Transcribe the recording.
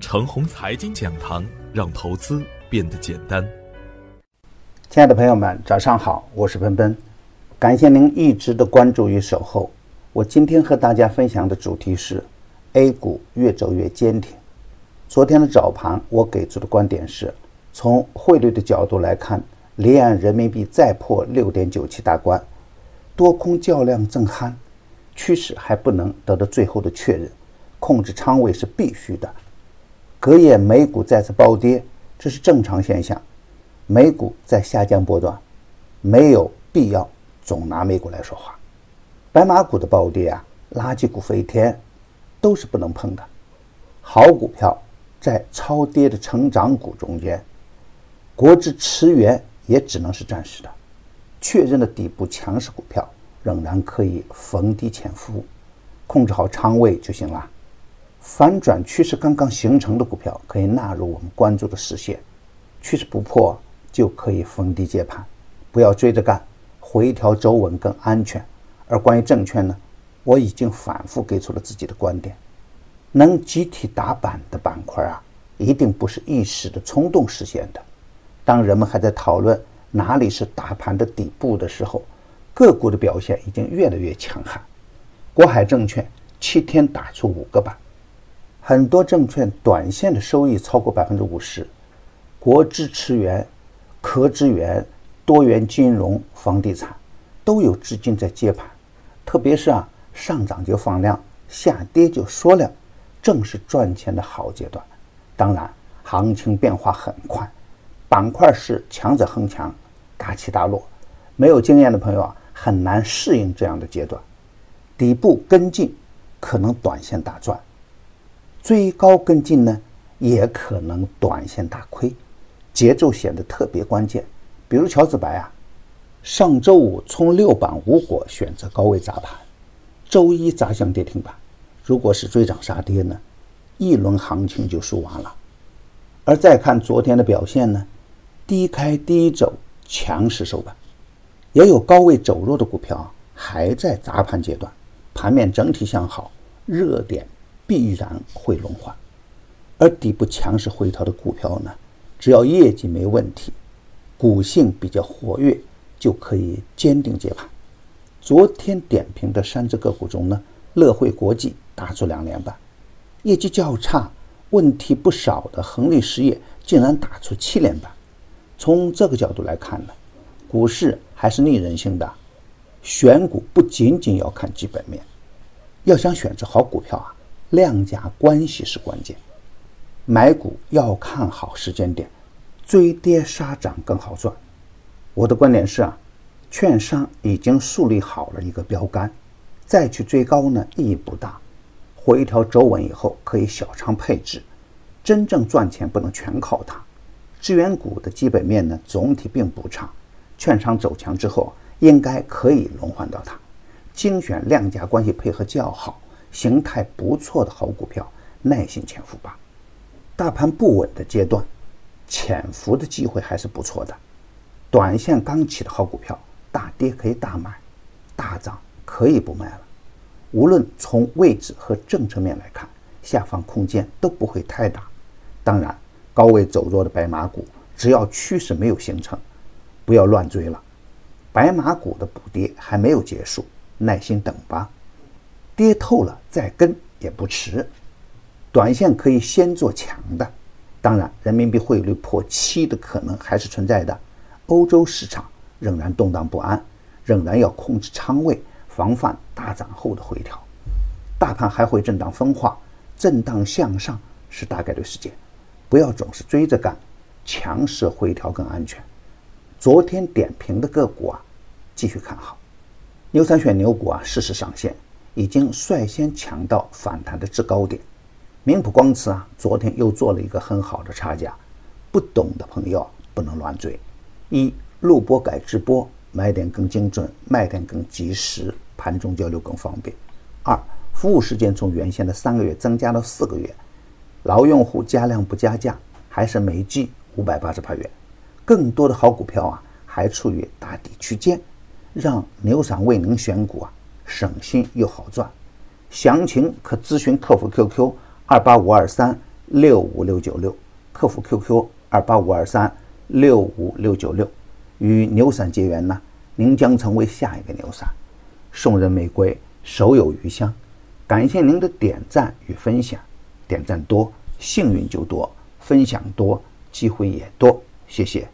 程红财经讲堂，让投资变得简单。亲爱的朋友们，早上好，我是奔奔，感谢您一直的关注与守候。我今天和大家分享的主题是 A 股越走越坚挺。昨天的早盘，我给出的观点是，从汇率的角度来看，离岸人民币再破六点九七大关，多空较量正酣，趋势还不能得到最后的确认，控制仓位是必须的。隔夜美股再次暴跌，这是正常现象。美股在下降波段，没有必要总拿美股来说话。白马股的暴跌啊，垃圾股飞天，都是不能碰的。好股票在超跌的成长股中间，国之驰援也只能是暂时的。确认的底部强势股票仍然可以逢低潜伏，控制好仓位就行了。反转趋势刚刚形成的股票可以纳入我们关注的视线，趋势不破。就可以逢低接盘，不要追着干，回调走稳更安全。而关于证券呢，我已经反复给出了自己的观点：能集体打板的板块啊，一定不是一时的冲动实现的。当人们还在讨论哪里是大盘的底部的时候，个股的表现已经越来越强悍。国海证券七天打出五个板，很多证券短线的收益超过百分之五十。国之驰援。壳资源、多元金融、房地产都有资金在接盘，特别是啊，上涨就放量，下跌就缩量，正是赚钱的好阶段。当然，行情变化很快，板块是强者恒强，大起大落，没有经验的朋友啊，很难适应这样的阶段。底部跟进可能短线大赚，追高跟进呢，也可能短线大亏。节奏显得特别关键，比如乔治白啊，上周五冲六板无果，选择高位砸盘，周一砸向跌停板。如果是追涨杀跌呢，一轮行情就输完了。而再看昨天的表现呢，低开低走，强势收盘，也有高位走弱的股票还在砸盘阶段，盘面整体向好，热点必然会轮换，而底部强势回调的股票呢？只要业绩没问题，股性比较活跃，就可以坚定接盘。昨天点评的三只个股中呢，乐汇国际打出两连板，业绩较差、问题不少的恒力实业竟然打出七连板。从这个角度来看呢，股市还是逆人性的。选股不仅仅要看基本面，要想选择好股票啊，量价关系是关键。买股要看好时间点，追跌杀涨更好赚。我的观点是啊，券商已经树立好了一个标杆，再去追高呢意义不大。回调走稳以后可以小仓配置，真正赚钱不能全靠它。资源股的基本面呢总体并不差，券商走强之后应该可以轮换到它。精选量价关系配合较好、形态不错的好股票，耐心潜伏吧。大盘不稳的阶段，潜伏的机会还是不错的。短线刚起的好股票，大跌可以大买，大涨可以不卖了。无论从位置和政策面来看，下方空间都不会太大。当然，高位走弱的白马股，只要趋势没有形成，不要乱追了。白马股的补跌还没有结束，耐心等吧。跌透了再跟也不迟。短线可以先做强的，当然，人民币汇率破七的可能还是存在的。欧洲市场仍然动荡不安，仍然要控制仓位，防范大涨后的回调。大盘还会震荡分化，震荡向上是大概率事件，不要总是追着干，强势回调更安全。昨天点评的个股啊，继续看好。牛三选牛股啊，适时上线，已经率先抢到反弹的制高点。明普光磁啊，昨天又做了一个很好的差价，不懂的朋友不能乱追。一录播改直播，买点更精准，卖点更及时，盘中交流更方便。二服务时间从原先的三个月增加到四个月，老用户加量不加价，还是每季五百八十八元。更多的好股票啊，还处于打底区间，让牛散未能选股啊，省心又好赚。详情可咨询客服 QQ。二八五二三六五六九六，客服 QQ 二八五二三六五六九六。与牛散结缘呢，您将成为下一个牛散。送人玫瑰，手有余香。感谢您的点赞与分享，点赞多，幸运就多；分享多，机会也多。谢谢。